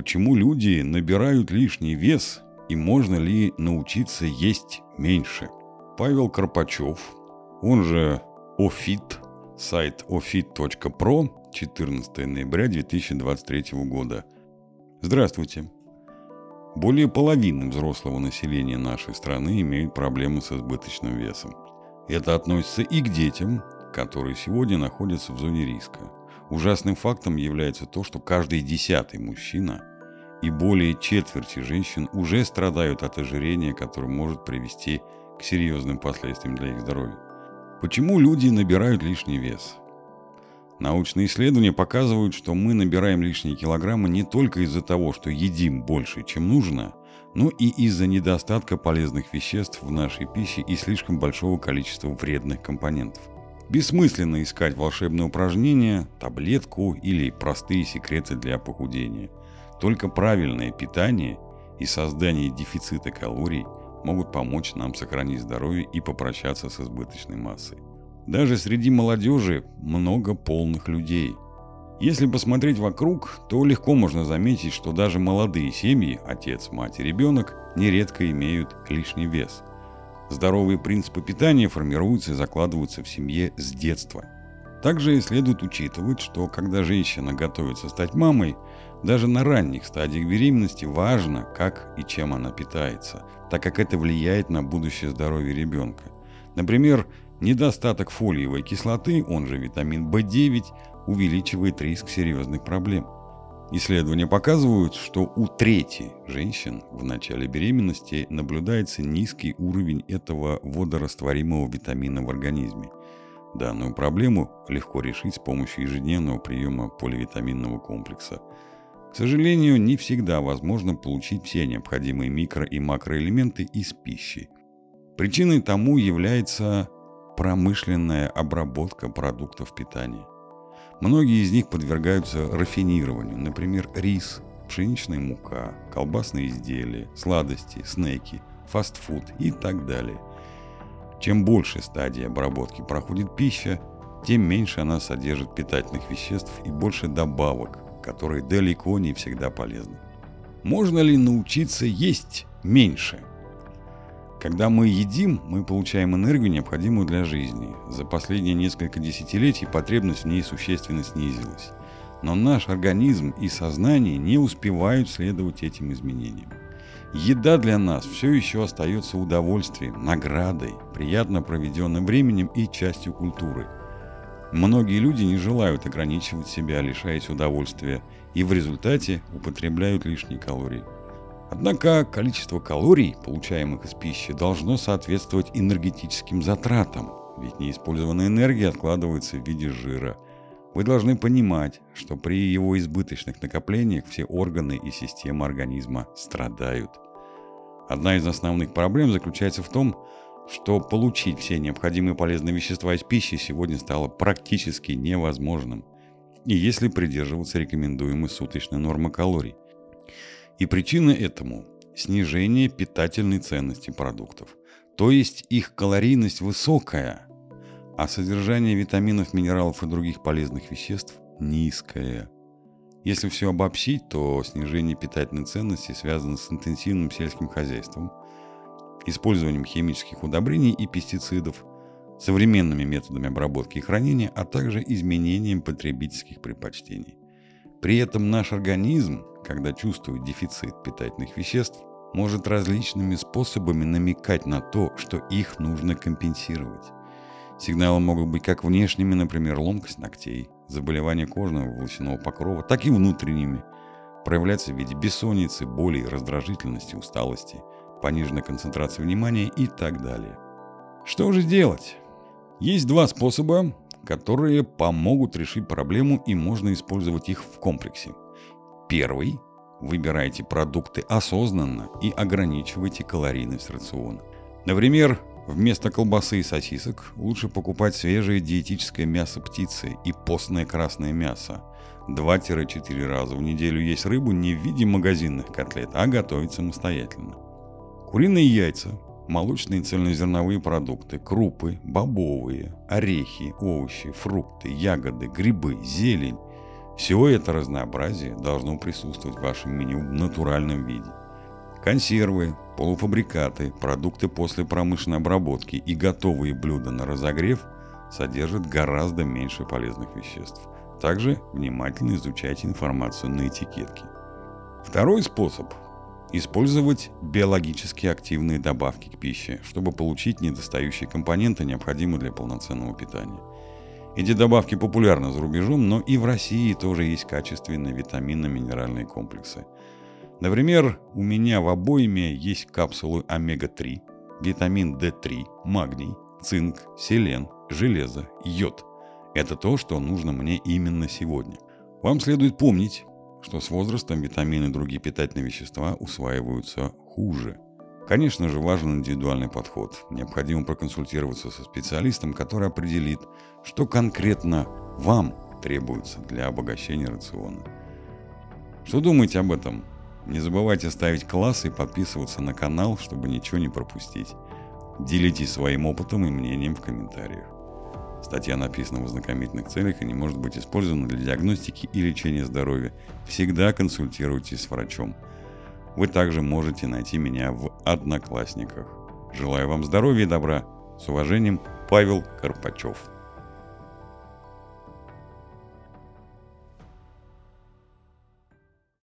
Почему люди набирают лишний вес и можно ли научиться есть меньше? Павел Карпачев, он же Офит, сайт ofit.pro, 14 ноября 2023 года. Здравствуйте. Более половины взрослого населения нашей страны имеют проблемы с избыточным весом. Это относится и к детям, которые сегодня находятся в зоне риска. Ужасным фактом является то, что каждый десятый мужчина и более четверти женщин уже страдают от ожирения, которое может привести к серьезным последствиям для их здоровья. Почему люди набирают лишний вес? Научные исследования показывают, что мы набираем лишние килограммы не только из-за того, что едим больше, чем нужно, но и из-за недостатка полезных веществ в нашей пище и слишком большого количества вредных компонентов. Бессмысленно искать волшебное упражнение, таблетку или простые секреты для похудения. Только правильное питание и создание дефицита калорий могут помочь нам сохранить здоровье и попрощаться с избыточной массой. Даже среди молодежи много полных людей. Если посмотреть вокруг, то легко можно заметить, что даже молодые семьи, отец, мать и ребенок, нередко имеют лишний вес. Здоровые принципы питания формируются и закладываются в семье с детства. Также следует учитывать, что когда женщина готовится стать мамой, даже на ранних стадиях беременности важно, как и чем она питается, так как это влияет на будущее здоровье ребенка. Например, недостаток фолиевой кислоты, он же витамин В9, увеличивает риск серьезных проблем. Исследования показывают, что у трети женщин в начале беременности наблюдается низкий уровень этого водорастворимого витамина в организме. Данную проблему легко решить с помощью ежедневного приема поливитаминного комплекса. К сожалению, не всегда возможно получить все необходимые микро- и макроэлементы из пищи. Причиной тому является промышленная обработка продуктов питания. Многие из них подвергаются рафинированию, например, рис, пшеничная мука, колбасные изделия, сладости, снеки, фастфуд и так далее. Чем больше стадий обработки проходит пища, тем меньше она содержит питательных веществ и больше добавок, которые далеко не всегда полезны. Можно ли научиться есть меньше? Когда мы едим, мы получаем энергию, необходимую для жизни. За последние несколько десятилетий потребность в ней существенно снизилась. Но наш организм и сознание не успевают следовать этим изменениям. Еда для нас все еще остается удовольствием, наградой, приятно проведенным временем и частью культуры. Многие люди не желают ограничивать себя, лишаясь удовольствия, и в результате употребляют лишние калории. Однако количество калорий, получаемых из пищи, должно соответствовать энергетическим затратам, ведь неиспользованная энергия откладывается в виде жира. Вы должны понимать, что при его избыточных накоплениях все органы и системы организма страдают. Одна из основных проблем заключается в том, что получить все необходимые полезные вещества из пищи сегодня стало практически невозможным. И если придерживаться рекомендуемой суточной нормы калорий – и причина этому – снижение питательной ценности продуктов. То есть их калорийность высокая, а содержание витаминов, минералов и других полезных веществ низкое. Если все обобщить, то снижение питательной ценности связано с интенсивным сельским хозяйством, использованием химических удобрений и пестицидов, современными методами обработки и хранения, а также изменением потребительских предпочтений. При этом наш организм когда чувствует дефицит питательных веществ, может различными способами намекать на то, что их нужно компенсировать. Сигналы могут быть как внешними, например, ломкость ногтей, заболевание кожного волосяного покрова, так и внутренними, проявляться в виде бессонницы, боли, раздражительности, усталости, пониженной концентрации внимания и так далее. Что же делать? Есть два способа, которые помогут решить проблему и можно использовать их в комплексе. Первый – выбирайте продукты осознанно и ограничивайте калорийность рациона. Например, вместо колбасы и сосисок лучше покупать свежее диетическое мясо птицы и постное красное мясо. 2-4 раза в неделю есть рыбу не в виде магазинных котлет, а готовить самостоятельно. Куриные яйца, молочные цельнозерновые продукты, крупы, бобовые, орехи, овощи, фрукты, ягоды, грибы, зелень Все это разнообразие должно присутствовать в вашем меню в натуральном виде. Консервы, полуфабрикаты, продукты после промышленной обработки и готовые блюда на разогрев содержат гораздо меньше полезных веществ. Также внимательно изучайте информацию на этикетке. Второй способ – использовать биологически активные добавки к пище, чтобы получить недостающие компоненты, необходимые для полноценного питания. Эти добавки популярны за рубежом, но и в России тоже есть качественные витаминно-минеральные комплексы. Например, у меня в обойме есть капсулы омега-3, витамин D3, магний, цинк, селен, железо, йод. Это то, что нужно мне именно сегодня. Вам следует помнить, что с возрастом витамины и другие питательные вещества усваиваются хуже – Конечно же, важен индивидуальный подход. Необходимо проконсультироваться со специалистом, который определит, что конкретно вам требуется для обогащения рациона. Что думаете об этом? Не забывайте ставить класс и подписываться на канал, чтобы ничего не пропустить. Делитесь своим опытом и мнением в комментариях. Статья написана в ознакомительных целях и не может быть использована для диагностики и лечения здоровья. Всегда консультируйтесь с врачом – вы также можете найти меня в Одноклассниках. Желаю вам здоровья и добра. С уважением, Павел Карпачев.